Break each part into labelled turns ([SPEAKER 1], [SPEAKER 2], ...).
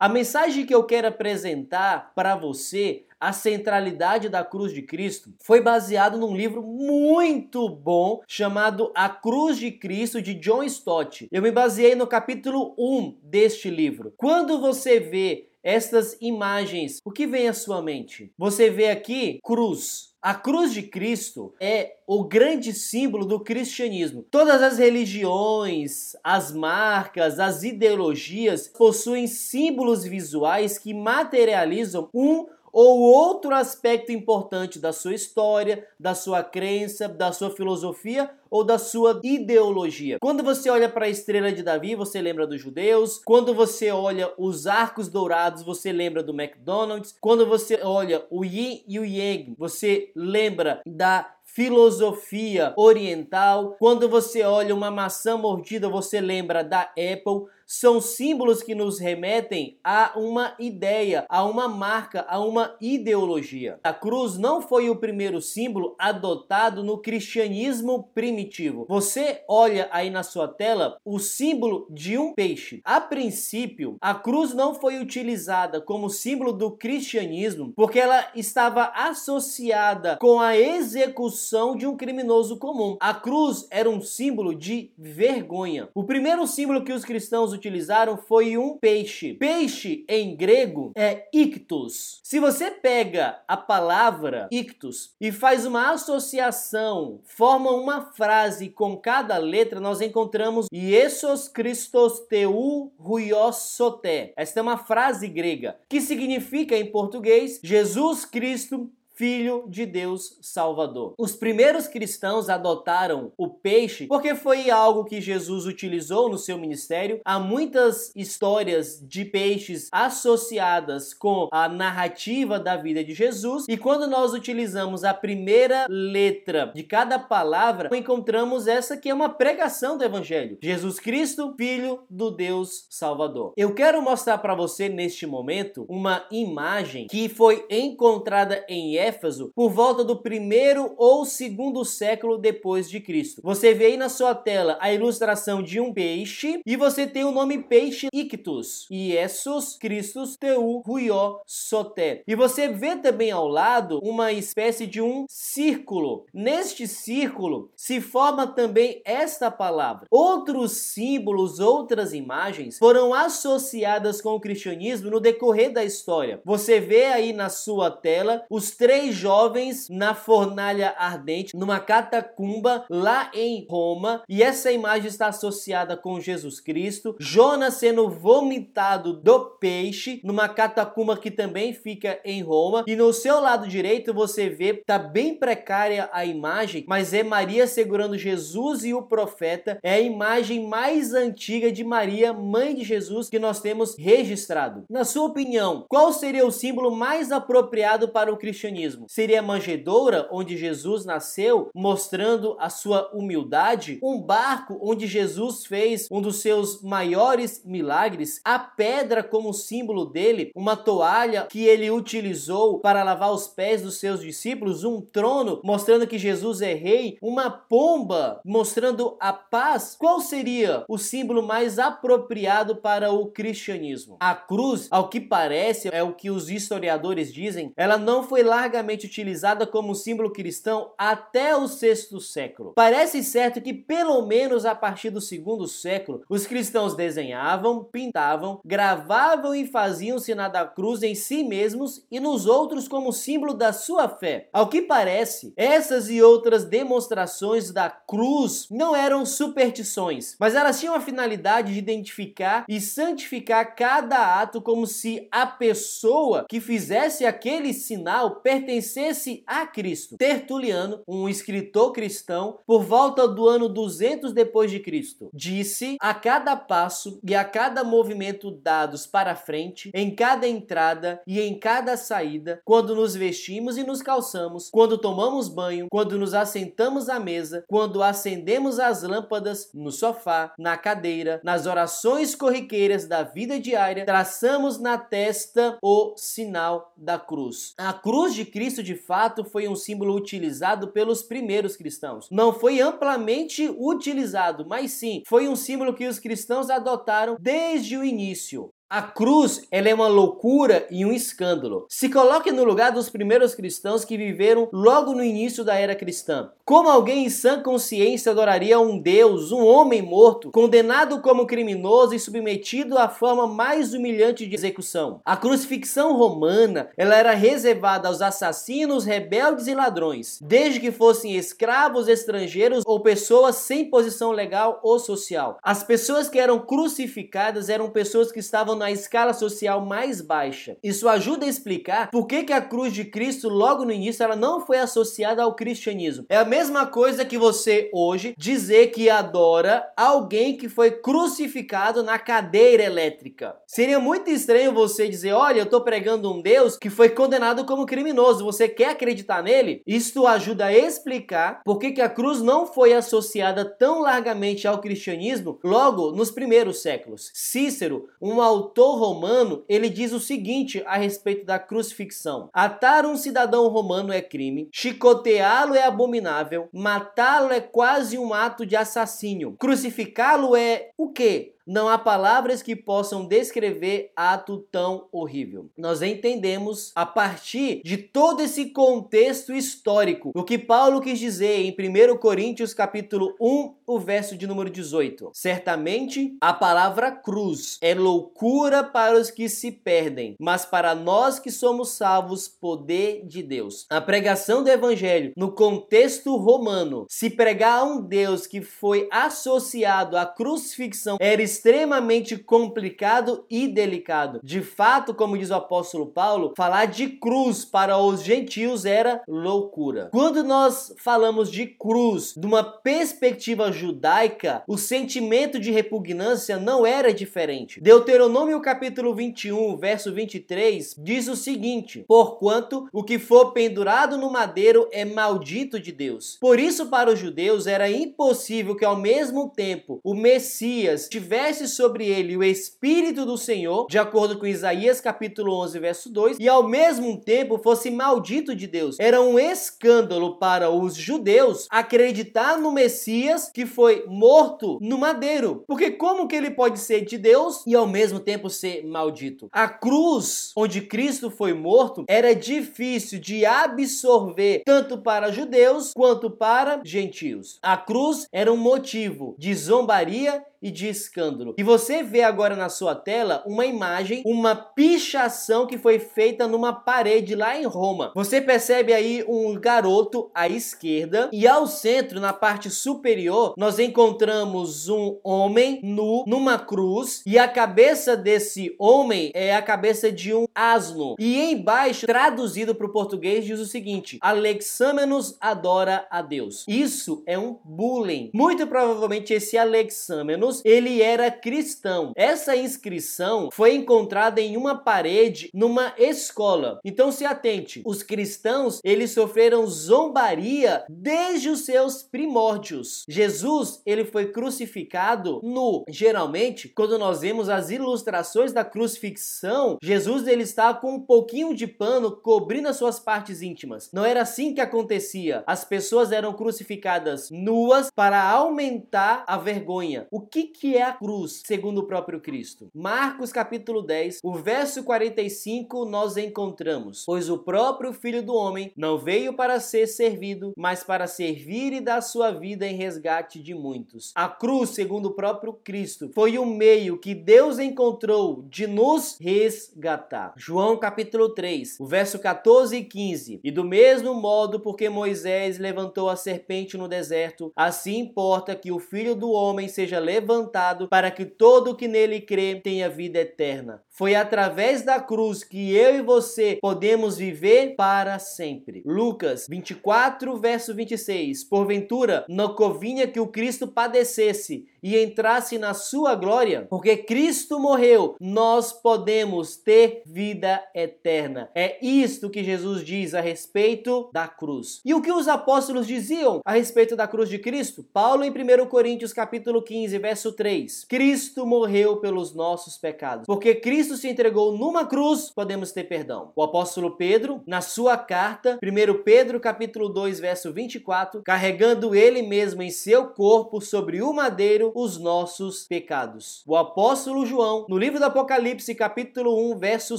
[SPEAKER 1] A mensagem que eu quero apresentar para você a centralidade da cruz de Cristo foi baseado num livro muito bom chamado A Cruz de Cristo de John Stott. Eu me baseei no capítulo 1 deste livro. Quando você vê estas imagens, o que vem à sua mente? Você vê aqui cruz, a cruz de Cristo é o grande símbolo do cristianismo. Todas as religiões, as marcas, as ideologias possuem símbolos visuais que materializam um ou outro aspecto importante da sua história, da sua crença, da sua filosofia ou da sua ideologia. Quando você olha para a estrela de Davi, você lembra dos judeus. Quando você olha os arcos dourados, você lembra do McDonald's. Quando você olha o yin e o yang, você lembra da filosofia oriental. Quando você olha uma maçã mordida, você lembra da Apple são símbolos que nos remetem a uma ideia, a uma marca, a uma ideologia. A cruz não foi o primeiro símbolo adotado no cristianismo primitivo. Você olha aí na sua tela o símbolo de um peixe. A princípio, a cruz não foi utilizada como símbolo do cristianismo porque ela estava associada com a execução de um criminoso comum. A cruz era um símbolo de vergonha. O primeiro símbolo que os cristãos utilizaram foi um peixe. Peixe em grego é ictus. Se você pega a palavra ictus e faz uma associação, forma uma frase com cada letra, nós encontramos Iesos Christos teu huios soté. Esta é uma frase grega que significa em português Jesus Cristo Filho de Deus Salvador. Os primeiros cristãos adotaram o peixe porque foi algo que Jesus utilizou no seu ministério. Há muitas histórias de peixes associadas com a narrativa da vida de Jesus, e quando nós utilizamos a primeira letra de cada palavra, encontramos essa que é uma pregação do evangelho. Jesus Cristo, Filho do Deus Salvador. Eu quero mostrar para você neste momento uma imagem que foi encontrada em Éfeso Por volta do primeiro ou segundo século depois de Cristo. Você vê aí na sua tela a ilustração de um peixe e você tem o nome peixe ictus, Iesus Christus teu huió soté. E você vê também ao lado uma espécie de um círculo. Neste círculo se forma também esta palavra. Outros símbolos, outras imagens foram associadas com o cristianismo no decorrer da história. Você vê aí na sua tela os três três jovens na fornalha ardente, numa catacumba lá em Roma, e essa imagem está associada com Jesus Cristo, Jonas sendo vomitado do peixe, numa catacumba que também fica em Roma, e no seu lado direito você vê, tá bem precária a imagem, mas é Maria segurando Jesus e o profeta, é a imagem mais antiga de Maria, mãe de Jesus, que nós temos registrado. Na sua opinião, qual seria o símbolo mais apropriado para o cristianismo? Cristianismo? Seria a manjedoura onde Jesus nasceu, mostrando a sua humildade? Um barco onde Jesus fez um dos seus maiores milagres? A pedra como símbolo dele? Uma toalha que ele utilizou para lavar os pés dos seus discípulos? Um trono mostrando que Jesus é rei? Uma pomba mostrando a paz? Qual seria o símbolo mais apropriado para o cristianismo? A cruz, ao que parece, é o que os historiadores dizem, ela não foi larga largamente utilizada como símbolo cristão até o sexto século. Parece certo que, pelo menos a partir do segundo século, os cristãos desenhavam, pintavam, gravavam e faziam o sinal da cruz em si mesmos e nos outros como símbolo da sua fé. Ao que parece, essas e outras demonstrações da cruz não eram superstições, mas elas tinham a finalidade de identificar e santificar cada ato como se a pessoa que fizesse aquele sinal pertencesse a Cristo. Tertuliano, um escritor cristão, por volta do ano 200 depois de Cristo, disse: a cada passo e a cada movimento dados para frente, em cada entrada e em cada saída, quando nos vestimos e nos calçamos, quando tomamos banho, quando nos assentamos à mesa, quando acendemos as lâmpadas no sofá, na cadeira, nas orações corriqueiras da vida diária, traçamos na testa o sinal da cruz. A cruz de Cristo Cristo de fato foi um símbolo utilizado pelos primeiros cristãos. Não foi amplamente utilizado, mas sim foi um símbolo que os cristãos adotaram desde o início. A cruz, ela é uma loucura e um escândalo. Se coloque no lugar dos primeiros cristãos que viveram logo no início da era cristã. Como alguém em sã consciência adoraria um Deus, um homem morto, condenado como criminoso e submetido à forma mais humilhante de execução? A crucifixão romana, ela era reservada aos assassinos, rebeldes e ladrões, desde que fossem escravos, estrangeiros ou pessoas sem posição legal ou social. As pessoas que eram crucificadas eram pessoas que estavam na escala social mais baixa. Isso ajuda a explicar por que, que a cruz de Cristo, logo no início, ela não foi associada ao cristianismo. É a mesma coisa que você hoje dizer que adora alguém que foi crucificado na cadeira elétrica. Seria muito estranho você dizer: olha, eu estou pregando um Deus que foi condenado como criminoso. Você quer acreditar nele? Isto ajuda a explicar por que, que a cruz não foi associada tão largamente ao cristianismo logo nos primeiros séculos. Cícero, um autor romano, ele diz o seguinte a respeito da crucifixão: atar um cidadão romano é crime, chicoteá-lo é abominável matá-lo é quase um ato de assassínio. Crucificá-lo é o quê? Não há palavras que possam descrever ato tão horrível. Nós entendemos a partir de todo esse contexto histórico o que Paulo quis dizer em 1 Coríntios capítulo 1, o verso de número 18. Certamente a palavra cruz é loucura para os que se perdem, mas para nós que somos salvos, poder de Deus. A pregação do evangelho no contexto romano, se pregar a um Deus que foi associado à crucifixão era extremamente complicado e delicado. De fato, como diz o apóstolo Paulo, falar de cruz para os gentios era loucura. Quando nós falamos de cruz de uma perspectiva judaica, o sentimento de repugnância não era diferente. Deuteronômio capítulo 21, verso 23 diz o seguinte: Porquanto o que for pendurado no madeiro é maldito de Deus. Por isso, para os judeus era impossível que ao mesmo tempo o Messias tivesse desce sobre ele o Espírito do Senhor, de acordo com Isaías capítulo 11, verso 2, e ao mesmo tempo fosse maldito de Deus. Era um escândalo para os judeus acreditar no Messias que foi morto no madeiro. Porque como que ele pode ser de Deus e ao mesmo tempo ser maldito? A cruz onde Cristo foi morto era difícil de absorver tanto para judeus quanto para gentios. A cruz era um motivo de zombaria e de escândalo. E você vê agora na sua tela uma imagem, uma pichação que foi feita numa parede lá em Roma. Você percebe aí um garoto à esquerda e ao centro, na parte superior, nós encontramos um homem nu numa cruz e a cabeça desse homem é a cabeça de um asno. E embaixo, traduzido para o português, diz o seguinte: Alexâmenos adora a Deus. Isso é um bullying. Muito provavelmente esse Alexâmenos ele era cristão. Essa inscrição foi encontrada em uma parede numa escola. Então se atente, os cristãos, eles sofreram zombaria desde os seus primórdios. Jesus, ele foi crucificado nu. Geralmente, quando nós vemos as ilustrações da crucifixão, Jesus ele está com um pouquinho de pano cobrindo as suas partes íntimas. Não era assim que acontecia. As pessoas eram crucificadas nuas para aumentar a vergonha. O que que, que é a cruz, segundo o próprio Cristo? Marcos capítulo 10, o verso 45, nós encontramos: Pois o próprio Filho do Homem não veio para ser servido, mas para servir e dar sua vida em resgate de muitos. A cruz, segundo o próprio Cristo, foi o meio que Deus encontrou de nos resgatar. João capítulo 3, o verso 14 e 15. E do mesmo modo, porque Moisés levantou a serpente no deserto, assim importa que o Filho do Homem seja levantado levantado para que todo que nele crê tenha vida eterna. Foi através da cruz que eu e você podemos viver para sempre. Lucas 24, verso 26. Porventura, não convinha que o Cristo padecesse e entrasse na sua glória? Porque Cristo morreu, nós podemos ter vida eterna. É isto que Jesus diz a respeito da cruz. E o que os apóstolos diziam a respeito da cruz de Cristo? Paulo em 1 Coríntios capítulo 15, verso 3. Cristo morreu pelos nossos pecados. Porque Cristo se entregou numa cruz, podemos ter perdão. O apóstolo Pedro, na sua carta, 1 Pedro capítulo 2, verso 24, carregando ele mesmo em seu corpo sobre o madeiro, os nossos pecados. O apóstolo João, no livro do Apocalipse, capítulo 1, verso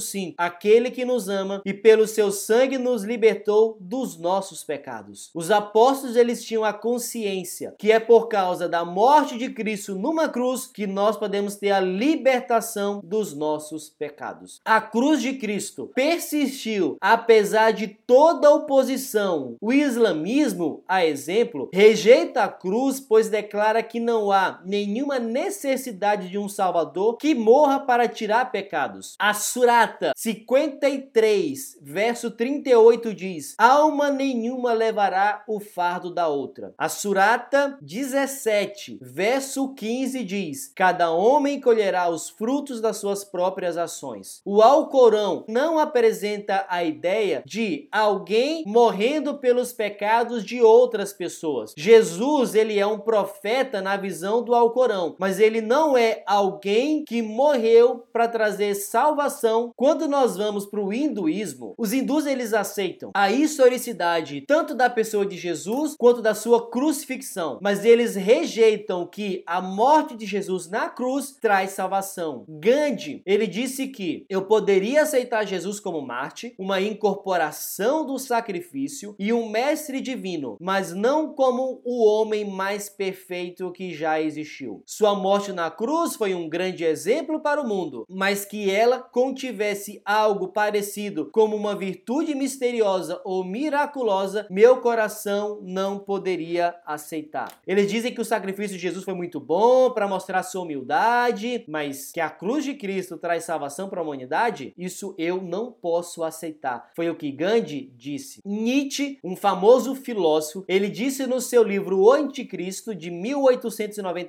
[SPEAKER 1] 5, aquele que nos ama e pelo seu sangue nos libertou dos nossos pecados. Os apóstolos eles tinham a consciência que é por causa da morte de Cristo numa cruz que nós podemos ter a libertação dos nossos pecados. A cruz de Cristo persistiu apesar de toda oposição. O islamismo, a exemplo, rejeita a cruz pois declara que não há nenhuma necessidade de um salvador que morra para tirar pecados. A Surata 53, verso 38 diz: Alma nenhuma levará o fardo da outra. A Surata 17, verso 15 diz: Cada homem colherá os frutos das suas próprias ações. O Alcorão não apresenta a ideia de alguém morrendo pelos pecados de outras pessoas. Jesus, ele é um profeta na visão do Alcorão, mas ele não é alguém que morreu para trazer salvação. Quando nós vamos para o hinduísmo, os hindus eles aceitam a historicidade tanto da pessoa de Jesus quanto da sua crucifixão, mas eles rejeitam que a morte de Jesus na cruz traz salvação. Gandhi, ele disse que eu poderia aceitar Jesus como Marte, uma incorporação do sacrifício e um mestre divino, mas não como o homem mais perfeito que já existiu. Sua morte na cruz foi um grande exemplo para o mundo, mas que ela contivesse algo parecido como uma virtude misteriosa ou miraculosa, meu coração não poderia aceitar. Eles dizem que o sacrifício de Jesus foi muito bom para mostrar sua humildade, mas que a cruz de Cristo traz salvação para a humanidade, isso eu não posso aceitar. Foi o que Gandhi disse. Nietzsche, um famoso filósofo, ele disse no seu livro O Anticristo de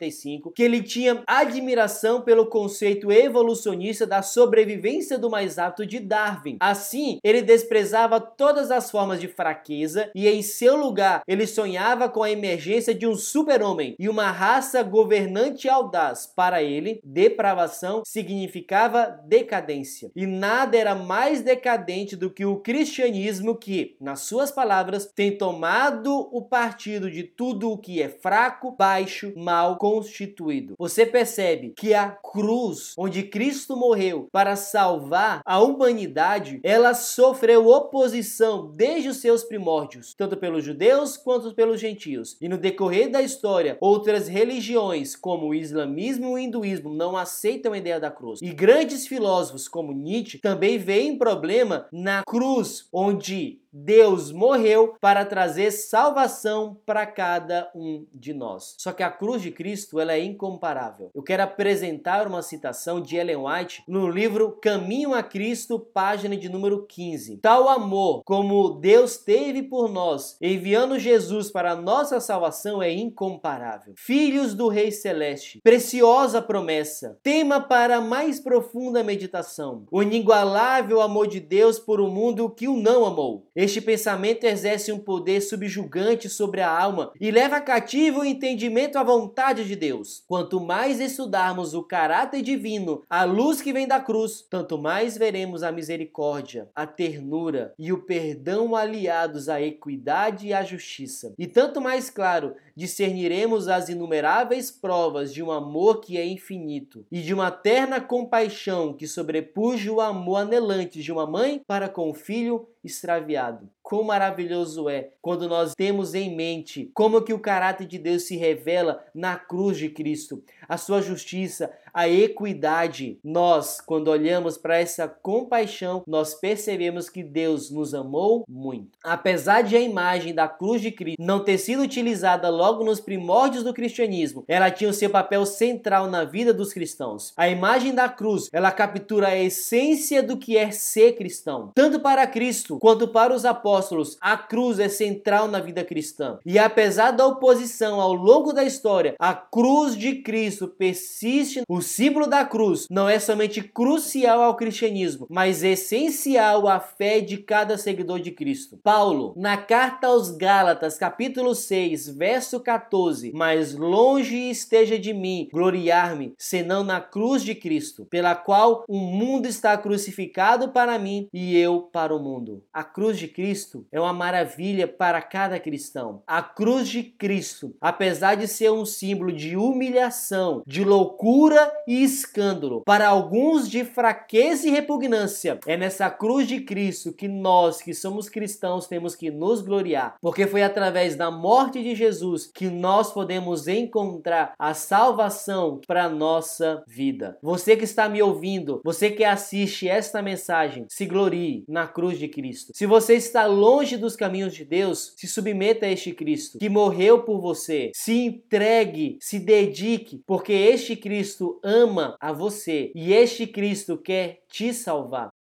[SPEAKER 1] 1895 que ele tinha admiração pelo conceito evolucionista da sobrevivência do mais apto de Darwin. Assim, ele desprezava todas as formas de fraqueza e em seu lugar ele sonhava com a emergência de um super-homem e uma raça governante audaz. Para ele, depravação significava decadência. E nada era mais decadente do que o cristianismo que, nas suas palavras, tem tomado o partido de tudo o que é fraco, baixo, mal constituído. Você percebe que a cruz, onde Cristo morreu para salvar a humanidade, ela sofreu oposição desde os seus primórdios, tanto pelos judeus quanto pelos gentios. E no decorrer da história, outras religiões, como o islamismo e o hinduísmo, não aceitam a ideia da cruz. E grandes filósofos como Nietzsche também veem problema na cruz, onde Deus morreu para trazer salvação para cada um de nós. Só que a cruz de Cristo ela é incomparável. Eu quero apresentar uma citação de Ellen White no livro Caminho a Cristo, página de número 15. Tal amor como Deus teve por nós, enviando Jesus para a nossa salvação, é incomparável. Filhos do Rei Celeste, preciosa promessa, tema para a mais profunda meditação. O inigualável amor de Deus por um mundo que o não amou. Este pensamento exerce um poder subjugante sobre a alma e leva cativo o entendimento à vontade de Deus. Quanto mais estudarmos o caráter divino, a luz que vem da cruz, tanto mais veremos a misericórdia, a ternura e o perdão aliados à equidade e à justiça. E tanto mais claro discerniremos as inumeráveis provas de um amor que é infinito e de uma terna compaixão que sobrepuja o amor anelante de uma mãe para com o filho extraviado. Quão maravilhoso é quando nós temos em mente como que o caráter de Deus se revela na cruz de Cristo, a sua justiça, a equidade. Nós, quando olhamos para essa compaixão, nós percebemos que Deus nos amou muito. Apesar de a imagem da cruz de Cristo não ter sido utilizada logo nos primórdios do cristianismo, ela tinha o seu papel central na vida dos cristãos. A imagem da cruz, ela captura a essência do que é ser cristão. Tanto para Cristo quanto para os apóstolos, a cruz é central na vida cristã. E apesar da oposição ao longo da história, a cruz de Cristo persiste. O símbolo da cruz não é somente crucial ao cristianismo, mas essencial à fé de cada seguidor de Cristo. Paulo, na carta aos Gálatas, capítulo 6, verso 14: Mas longe esteja de mim gloriar-me, senão na cruz de Cristo, pela qual o mundo está crucificado para mim e eu para o mundo. A cruz de Cristo é uma maravilha para cada cristão. A cruz de Cristo, apesar de ser um símbolo de humilhação, de loucura e escândalo, para alguns de fraqueza e repugnância, é nessa cruz de Cristo que nós, que somos cristãos, temos que nos gloriar, porque foi através da morte de Jesus que nós podemos encontrar a salvação para nossa vida. Você que está me ouvindo, você que assiste esta mensagem, se glorie na cruz de Cristo. Se você está longe dos caminhos de Deus, se submeta a este Cristo que morreu por você. Se entregue, se dedique, porque este Cristo ama a você e este Cristo quer te salvar.